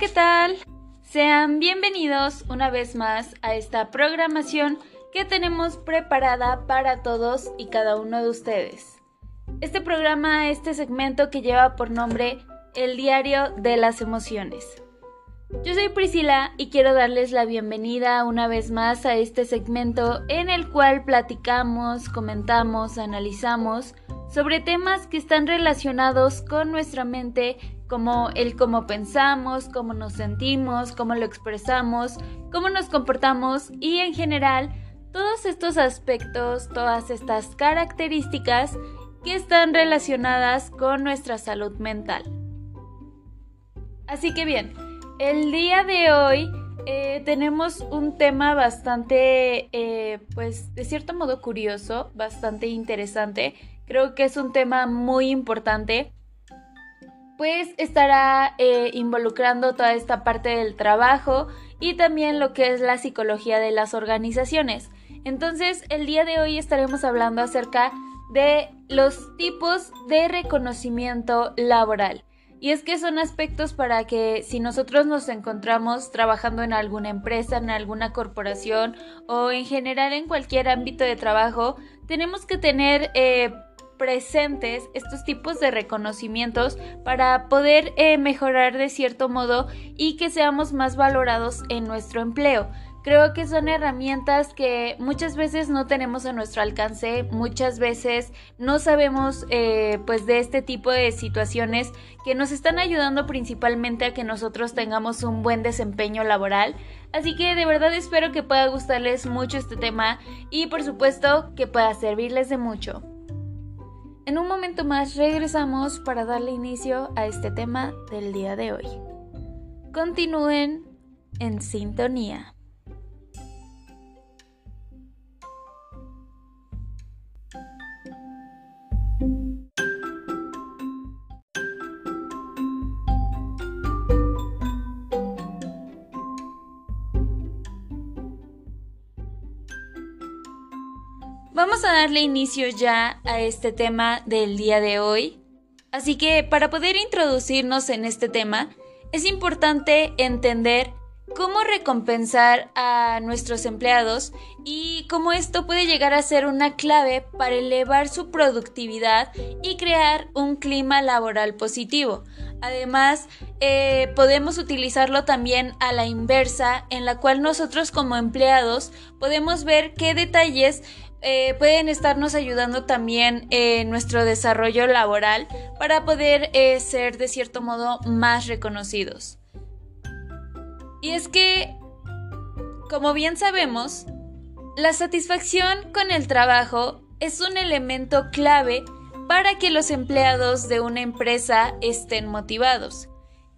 ¿qué tal? Sean bienvenidos una vez más a esta programación que tenemos preparada para todos y cada uno de ustedes. Este programa, este segmento que lleva por nombre El Diario de las Emociones. Yo soy Priscila y quiero darles la bienvenida una vez más a este segmento en el cual platicamos, comentamos, analizamos sobre temas que están relacionados con nuestra mente, como el cómo pensamos, cómo nos sentimos, cómo lo expresamos, cómo nos comportamos y en general todos estos aspectos, todas estas características que están relacionadas con nuestra salud mental. Así que bien, el día de hoy eh, tenemos un tema bastante, eh, pues de cierto modo curioso, bastante interesante. Creo que es un tema muy importante, pues estará eh, involucrando toda esta parte del trabajo y también lo que es la psicología de las organizaciones. Entonces, el día de hoy estaremos hablando acerca de los tipos de reconocimiento laboral. Y es que son aspectos para que si nosotros nos encontramos trabajando en alguna empresa, en alguna corporación o en general en cualquier ámbito de trabajo, tenemos que tener eh, presentes estos tipos de reconocimientos para poder eh, mejorar de cierto modo y que seamos más valorados en nuestro empleo. Creo que son herramientas que muchas veces no tenemos a nuestro alcance, muchas veces no sabemos eh, pues de este tipo de situaciones que nos están ayudando principalmente a que nosotros tengamos un buen desempeño laboral. Así que de verdad espero que pueda gustarles mucho este tema y por supuesto que pueda servirles de mucho. En un momento más regresamos para darle inicio a este tema del día de hoy. Continúen en sintonía. Darle inicio ya a este tema del día de hoy. Así que para poder introducirnos en este tema, es importante entender cómo recompensar a nuestros empleados y cómo esto puede llegar a ser una clave para elevar su productividad y crear un clima laboral positivo. Además, eh, podemos utilizarlo también a la inversa, en la cual nosotros como empleados podemos ver qué detalles eh, pueden estarnos ayudando también en nuestro desarrollo laboral para poder eh, ser de cierto modo más reconocidos. Y es que, como bien sabemos, la satisfacción con el trabajo es un elemento clave para que los empleados de una empresa estén motivados.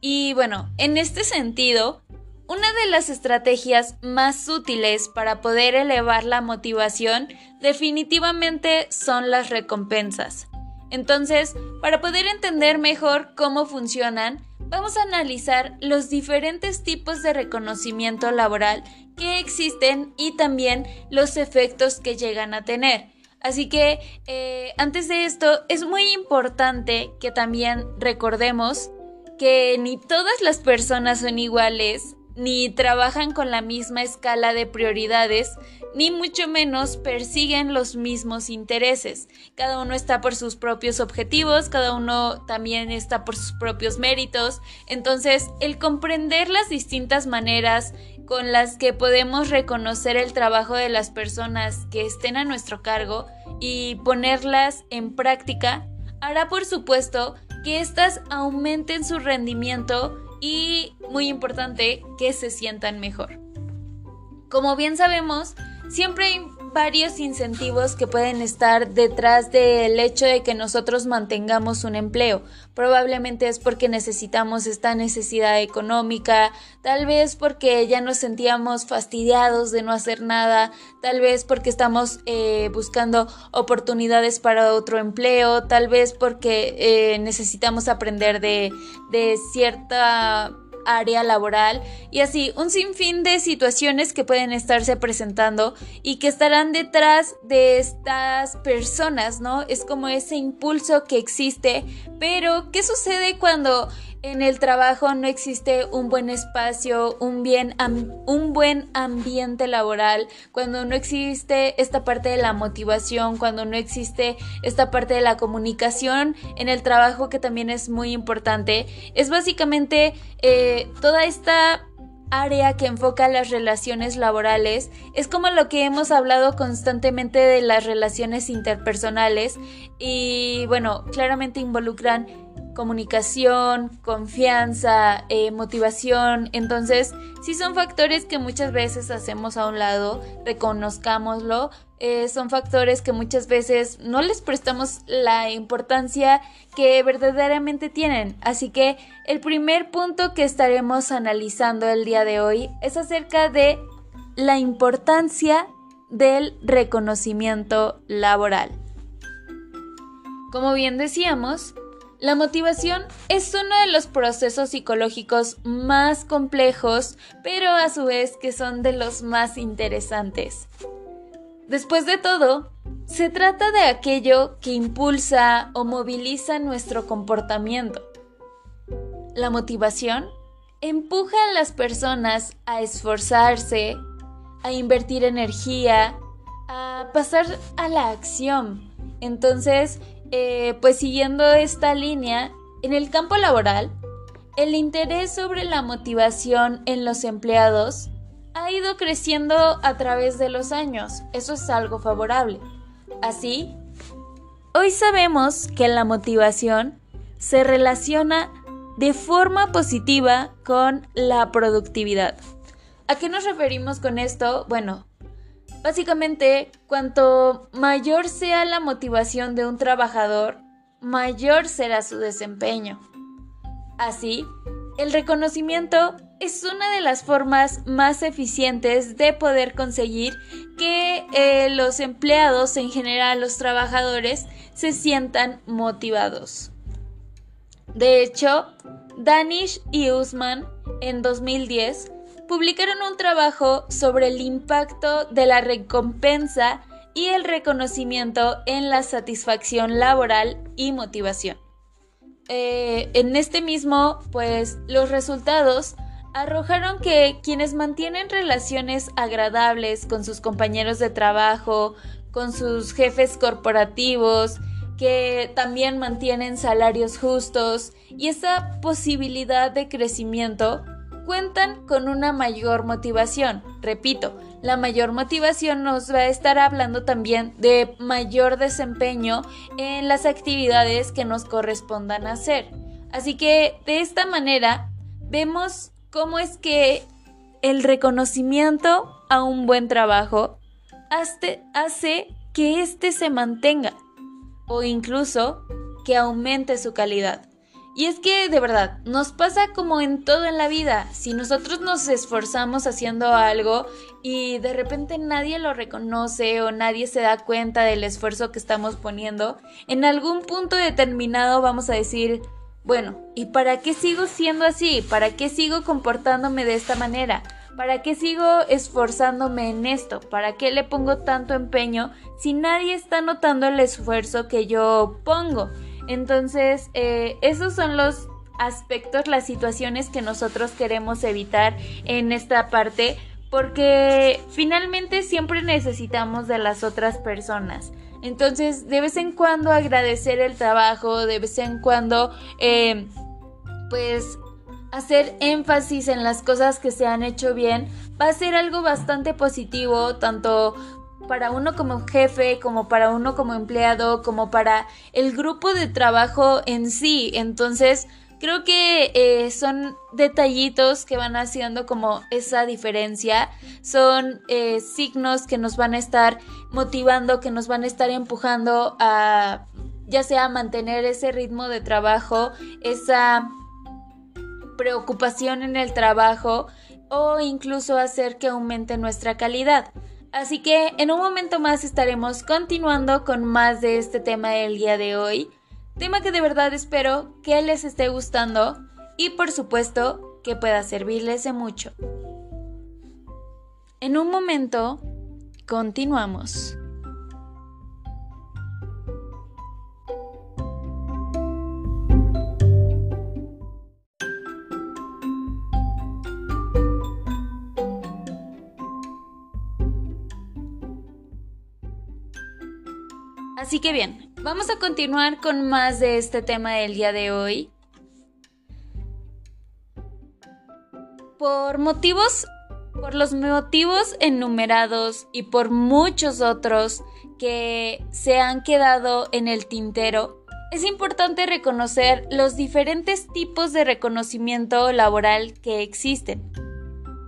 Y bueno, en este sentido, una de las estrategias más útiles para poder elevar la motivación definitivamente son las recompensas. Entonces, para poder entender mejor cómo funcionan, vamos a analizar los diferentes tipos de reconocimiento laboral que existen y también los efectos que llegan a tener. Así que eh, antes de esto es muy importante que también recordemos que ni todas las personas son iguales, ni trabajan con la misma escala de prioridades, ni mucho menos persiguen los mismos intereses. Cada uno está por sus propios objetivos, cada uno también está por sus propios méritos. Entonces, el comprender las distintas maneras con las que podemos reconocer el trabajo de las personas que estén a nuestro cargo y ponerlas en práctica, hará por supuesto que éstas aumenten su rendimiento y, muy importante, que se sientan mejor. Como bien sabemos, siempre varios incentivos que pueden estar detrás del hecho de que nosotros mantengamos un empleo. Probablemente es porque necesitamos esta necesidad económica, tal vez porque ya nos sentíamos fastidiados de no hacer nada, tal vez porque estamos eh, buscando oportunidades para otro empleo, tal vez porque eh, necesitamos aprender de, de cierta área laboral y así un sinfín de situaciones que pueden estarse presentando y que estarán detrás de estas personas, ¿no? Es como ese impulso que existe, pero ¿qué sucede cuando en el trabajo no existe un buen espacio, un, bien, un buen ambiente laboral, cuando no existe esta parte de la motivación, cuando no existe esta parte de la comunicación en el trabajo que también es muy importante, es básicamente eh, toda esta área que enfoca las relaciones laborales. Es como lo que hemos hablado constantemente de las relaciones interpersonales y bueno, claramente involucran comunicación, confianza, eh, motivación. Entonces, sí son factores que muchas veces hacemos a un lado, reconozcámoslo. Eh, son factores que muchas veces no les prestamos la importancia que verdaderamente tienen. Así que el primer punto que estaremos analizando el día de hoy es acerca de la importancia del reconocimiento laboral. Como bien decíamos, la motivación es uno de los procesos psicológicos más complejos, pero a su vez que son de los más interesantes. Después de todo, se trata de aquello que impulsa o moviliza nuestro comportamiento. La motivación empuja a las personas a esforzarse, a invertir energía, a pasar a la acción. Entonces, eh, pues siguiendo esta línea, en el campo laboral, el interés sobre la motivación en los empleados ha ido creciendo a través de los años. Eso es algo favorable. Así, hoy sabemos que la motivación se relaciona de forma positiva con la productividad. ¿A qué nos referimos con esto? Bueno, Básicamente, cuanto mayor sea la motivación de un trabajador, mayor será su desempeño. Así, el reconocimiento es una de las formas más eficientes de poder conseguir que eh, los empleados, en general los trabajadores, se sientan motivados. De hecho, Danish y Usman en 2010 publicaron un trabajo sobre el impacto de la recompensa y el reconocimiento en la satisfacción laboral y motivación. Eh, en este mismo, pues los resultados arrojaron que quienes mantienen relaciones agradables con sus compañeros de trabajo, con sus jefes corporativos, que también mantienen salarios justos y esa posibilidad de crecimiento cuentan con una mayor motivación. Repito, la mayor motivación nos va a estar hablando también de mayor desempeño en las actividades que nos correspondan hacer. Así que de esta manera vemos cómo es que el reconocimiento a un buen trabajo hace que éste se mantenga o incluso que aumente su calidad. Y es que de verdad, nos pasa como en todo en la vida. Si nosotros nos esforzamos haciendo algo y de repente nadie lo reconoce o nadie se da cuenta del esfuerzo que estamos poniendo, en algún punto determinado vamos a decir, bueno, ¿y para qué sigo siendo así? ¿Para qué sigo comportándome de esta manera? ¿Para qué sigo esforzándome en esto? ¿Para qué le pongo tanto empeño si nadie está notando el esfuerzo que yo pongo? Entonces, eh, esos son los aspectos, las situaciones que nosotros queremos evitar en esta parte, porque finalmente siempre necesitamos de las otras personas. Entonces, de vez en cuando agradecer el trabajo, de vez en cuando, eh, pues, hacer énfasis en las cosas que se han hecho bien, va a ser algo bastante positivo, tanto para uno como jefe, como para uno como empleado, como para el grupo de trabajo en sí. Entonces, creo que eh, son detallitos que van haciendo como esa diferencia. Son eh, signos que nos van a estar motivando, que nos van a estar empujando a ya sea mantener ese ritmo de trabajo, esa preocupación en el trabajo o incluso hacer que aumente nuestra calidad. Así que en un momento más estaremos continuando con más de este tema del día de hoy, tema que de verdad espero que les esté gustando y por supuesto que pueda servirles de mucho. En un momento, continuamos. Que bien, vamos a continuar con más de este tema del día de hoy. Por motivos, por los motivos enumerados y por muchos otros que se han quedado en el tintero, es importante reconocer los diferentes tipos de reconocimiento laboral que existen.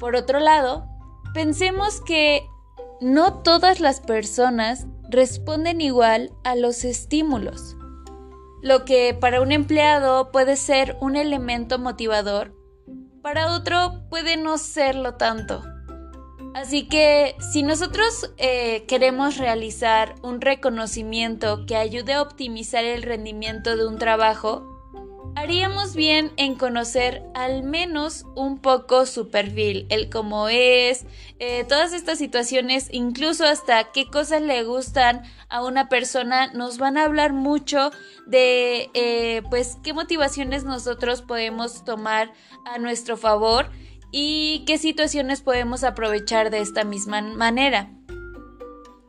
Por otro lado, pensemos que no todas las personas responden igual a los estímulos. Lo que para un empleado puede ser un elemento motivador, para otro puede no serlo tanto. Así que si nosotros eh, queremos realizar un reconocimiento que ayude a optimizar el rendimiento de un trabajo, haríamos bien en conocer al menos un poco su perfil, el cómo es, eh, todas estas situaciones, incluso hasta qué cosas le gustan a una persona, nos van a hablar mucho de eh, pues qué motivaciones nosotros podemos tomar a nuestro favor y qué situaciones podemos aprovechar de esta misma manera.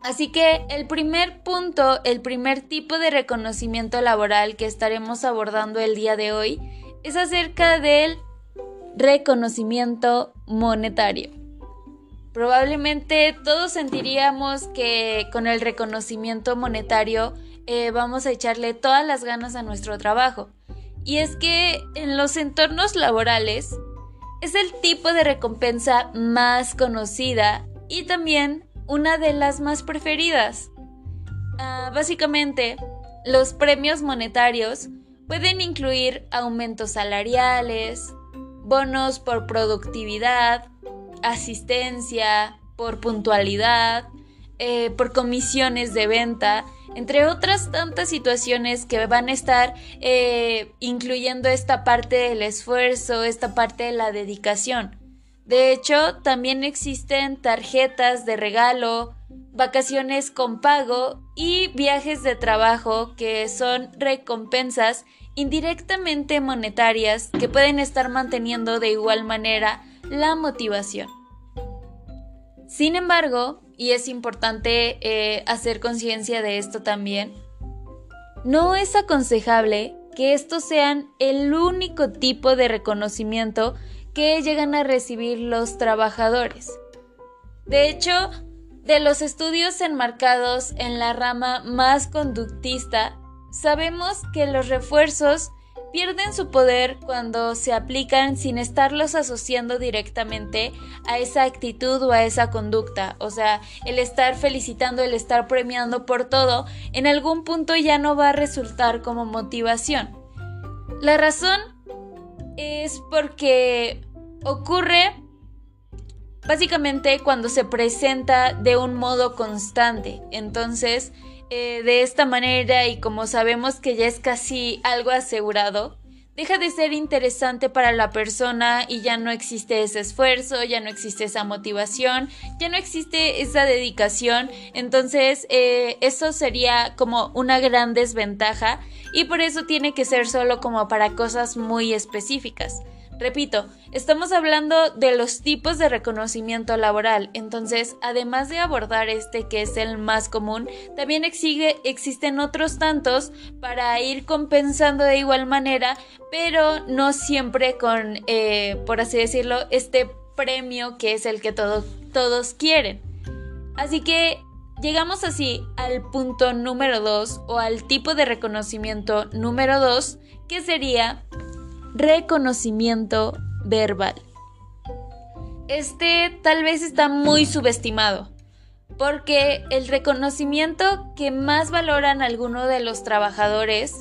Así que el primer punto, el primer tipo de reconocimiento laboral que estaremos abordando el día de hoy es acerca del reconocimiento monetario. Probablemente todos sentiríamos que con el reconocimiento monetario eh, vamos a echarle todas las ganas a nuestro trabajo. Y es que en los entornos laborales es el tipo de recompensa más conocida y también una de las más preferidas. Ah, básicamente, los premios monetarios pueden incluir aumentos salariales, bonos por productividad, asistencia, por puntualidad, eh, por comisiones de venta, entre otras tantas situaciones que van a estar eh, incluyendo esta parte del esfuerzo, esta parte de la dedicación. De hecho, también existen tarjetas de regalo, vacaciones con pago y viajes de trabajo que son recompensas indirectamente monetarias que pueden estar manteniendo de igual manera la motivación. Sin embargo, y es importante eh, hacer conciencia de esto también, no es aconsejable que estos sean el único tipo de reconocimiento que llegan a recibir los trabajadores. De hecho, de los estudios enmarcados en la rama más conductista, sabemos que los refuerzos pierden su poder cuando se aplican sin estarlos asociando directamente a esa actitud o a esa conducta. O sea, el estar felicitando, el estar premiando por todo, en algún punto ya no va a resultar como motivación. La razón es porque ocurre básicamente cuando se presenta de un modo constante. Entonces, eh, de esta manera y como sabemos que ya es casi algo asegurado, deja de ser interesante para la persona y ya no existe ese esfuerzo, ya no existe esa motivación, ya no existe esa dedicación. Entonces, eh, eso sería como una gran desventaja y por eso tiene que ser solo como para cosas muy específicas. Repito, estamos hablando de los tipos de reconocimiento laboral, entonces, además de abordar este que es el más común, también existen otros tantos para ir compensando de igual manera, pero no siempre con, eh, por así decirlo, este premio que es el que todos quieren. Así que llegamos así al punto número 2 o al tipo de reconocimiento número 2, que sería reconocimiento verbal. Este tal vez está muy subestimado, porque el reconocimiento que más valoran algunos de los trabajadores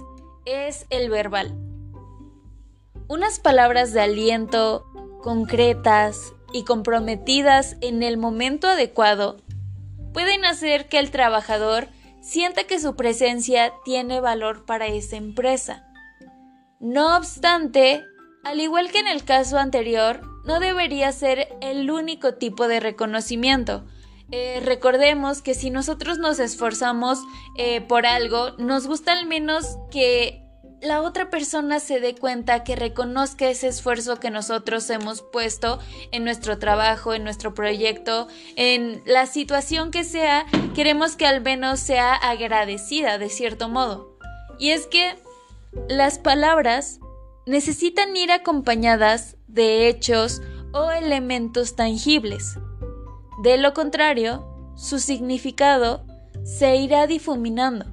es el verbal. Unas palabras de aliento concretas y comprometidas en el momento adecuado pueden hacer que el trabajador sienta que su presencia tiene valor para esa empresa. No obstante, al igual que en el caso anterior, no debería ser el único tipo de reconocimiento. Eh, recordemos que si nosotros nos esforzamos eh, por algo, nos gusta al menos que la otra persona se dé cuenta, que reconozca ese esfuerzo que nosotros hemos puesto en nuestro trabajo, en nuestro proyecto, en la situación que sea, queremos que al menos sea agradecida de cierto modo. Y es que las palabras necesitan ir acompañadas de hechos o elementos tangibles. De lo contrario, su significado se irá difuminando.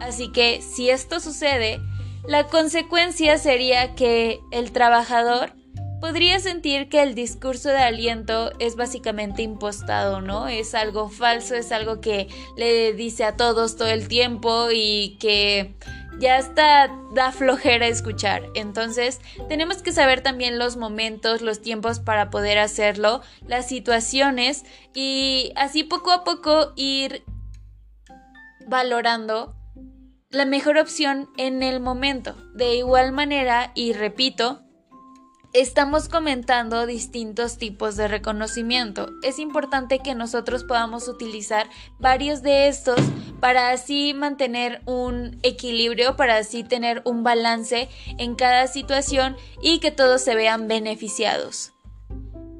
Así que si esto sucede, la consecuencia sería que el trabajador podría sentir que el discurso de aliento es básicamente impostado, ¿no? Es algo falso, es algo que le dice a todos todo el tiempo y que ya está da flojera escuchar. Entonces, tenemos que saber también los momentos, los tiempos para poder hacerlo, las situaciones y así poco a poco ir valorando la mejor opción en el momento. De igual manera, y repito, estamos comentando distintos tipos de reconocimiento. Es importante que nosotros podamos utilizar varios de estos para así mantener un equilibrio, para así tener un balance en cada situación y que todos se vean beneficiados.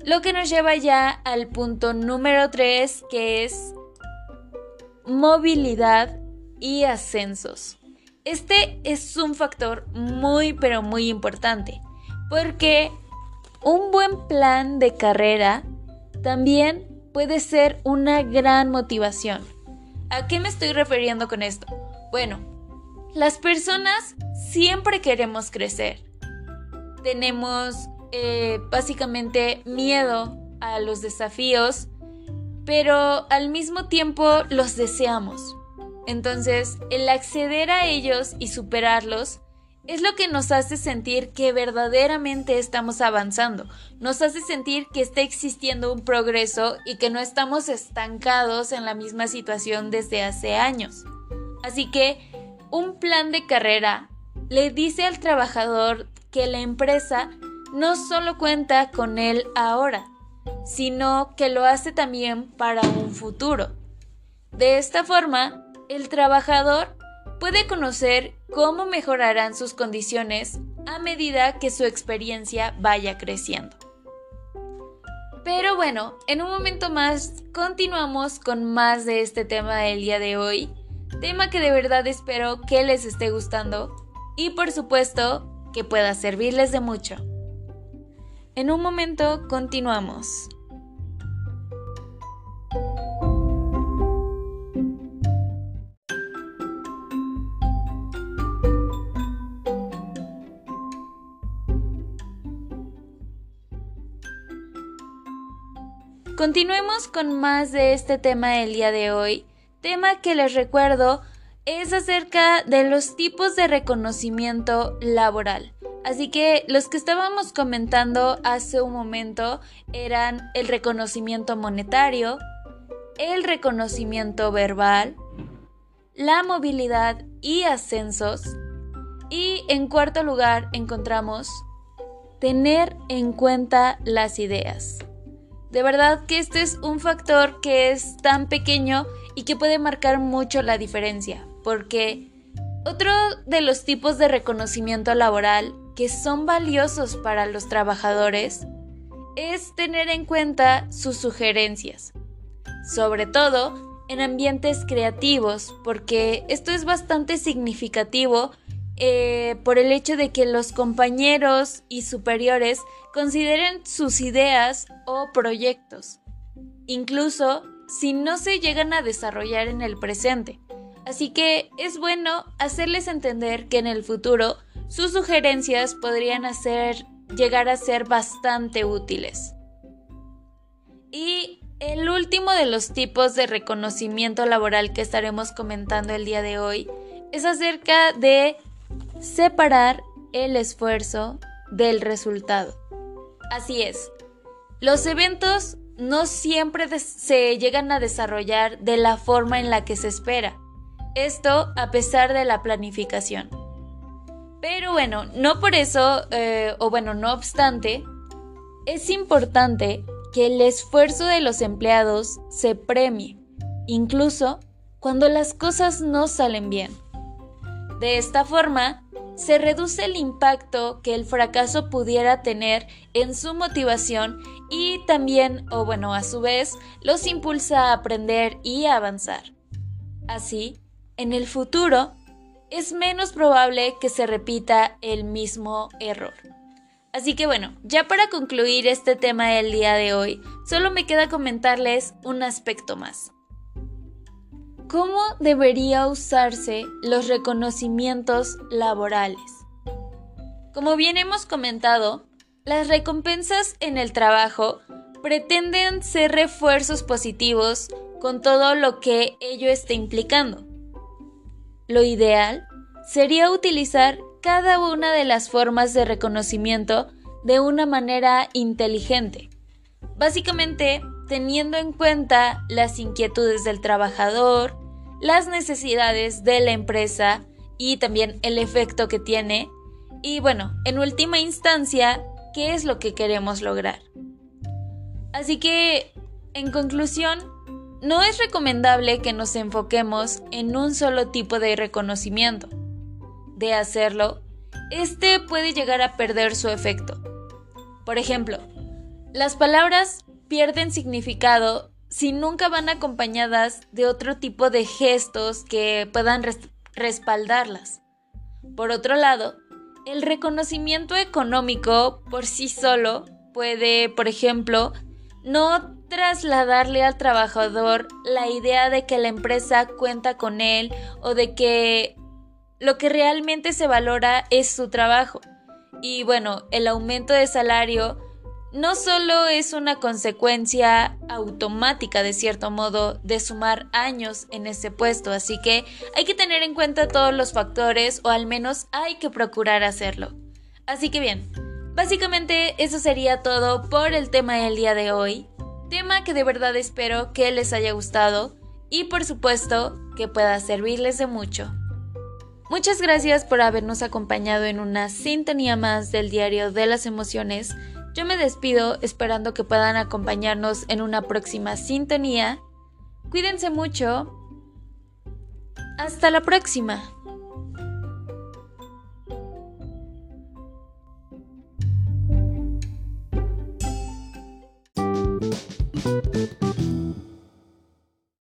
Lo que nos lleva ya al punto número 3, que es movilidad y ascensos. Este es un factor muy pero muy importante porque un buen plan de carrera también puede ser una gran motivación. ¿A qué me estoy refiriendo con esto? Bueno, las personas siempre queremos crecer. Tenemos eh, básicamente miedo a los desafíos, pero al mismo tiempo los deseamos. Entonces, el acceder a ellos y superarlos es lo que nos hace sentir que verdaderamente estamos avanzando, nos hace sentir que está existiendo un progreso y que no estamos estancados en la misma situación desde hace años. Así que un plan de carrera le dice al trabajador que la empresa no solo cuenta con él ahora, sino que lo hace también para un futuro. De esta forma, el trabajador puede conocer cómo mejorarán sus condiciones a medida que su experiencia vaya creciendo. Pero bueno, en un momento más continuamos con más de este tema del día de hoy, tema que de verdad espero que les esté gustando y por supuesto que pueda servirles de mucho. En un momento continuamos. Continuemos con más de este tema del día de hoy, tema que les recuerdo es acerca de los tipos de reconocimiento laboral. Así que los que estábamos comentando hace un momento eran el reconocimiento monetario, el reconocimiento verbal, la movilidad y ascensos. Y en cuarto lugar encontramos tener en cuenta las ideas. De verdad que este es un factor que es tan pequeño y que puede marcar mucho la diferencia, porque otro de los tipos de reconocimiento laboral que son valiosos para los trabajadores es tener en cuenta sus sugerencias, sobre todo en ambientes creativos, porque esto es bastante significativo eh, por el hecho de que los compañeros y superiores consideren sus ideas o proyectos, incluso si no se llegan a desarrollar en el presente. Así que es bueno hacerles entender que en el futuro sus sugerencias podrían llegar a ser bastante útiles. Y el último de los tipos de reconocimiento laboral que estaremos comentando el día de hoy es acerca de separar el esfuerzo del resultado. Así es, los eventos no siempre se llegan a desarrollar de la forma en la que se espera. Esto a pesar de la planificación. Pero bueno, no por eso, eh, o bueno, no obstante, es importante que el esfuerzo de los empleados se premie, incluso cuando las cosas no salen bien. De esta forma, se reduce el impacto que el fracaso pudiera tener en su motivación y también, o bueno, a su vez, los impulsa a aprender y a avanzar. Así, en el futuro, es menos probable que se repita el mismo error. Así que bueno, ya para concluir este tema del día de hoy, solo me queda comentarles un aspecto más. ¿Cómo debería usarse los reconocimientos laborales? Como bien hemos comentado, las recompensas en el trabajo pretenden ser refuerzos positivos con todo lo que ello esté implicando. Lo ideal sería utilizar cada una de las formas de reconocimiento de una manera inteligente, básicamente teniendo en cuenta las inquietudes del trabajador, las necesidades de la empresa y también el efecto que tiene y bueno, en última instancia, qué es lo que queremos lograr. Así que, en conclusión, no es recomendable que nos enfoquemos en un solo tipo de reconocimiento. De hacerlo, este puede llegar a perder su efecto. Por ejemplo, las palabras pierden significado si nunca van acompañadas de otro tipo de gestos que puedan respaldarlas. Por otro lado, el reconocimiento económico por sí solo puede, por ejemplo, no trasladarle al trabajador la idea de que la empresa cuenta con él o de que lo que realmente se valora es su trabajo. Y bueno, el aumento de salario no solo es una consecuencia automática de cierto modo de sumar años en ese puesto, así que hay que tener en cuenta todos los factores o al menos hay que procurar hacerlo. Así que bien, básicamente eso sería todo por el tema del día de hoy, tema que de verdad espero que les haya gustado y por supuesto que pueda servirles de mucho. Muchas gracias por habernos acompañado en una sintonía más del diario de las emociones yo me despido esperando que puedan acompañarnos en una próxima sintonía. Cuídense mucho. Hasta la próxima.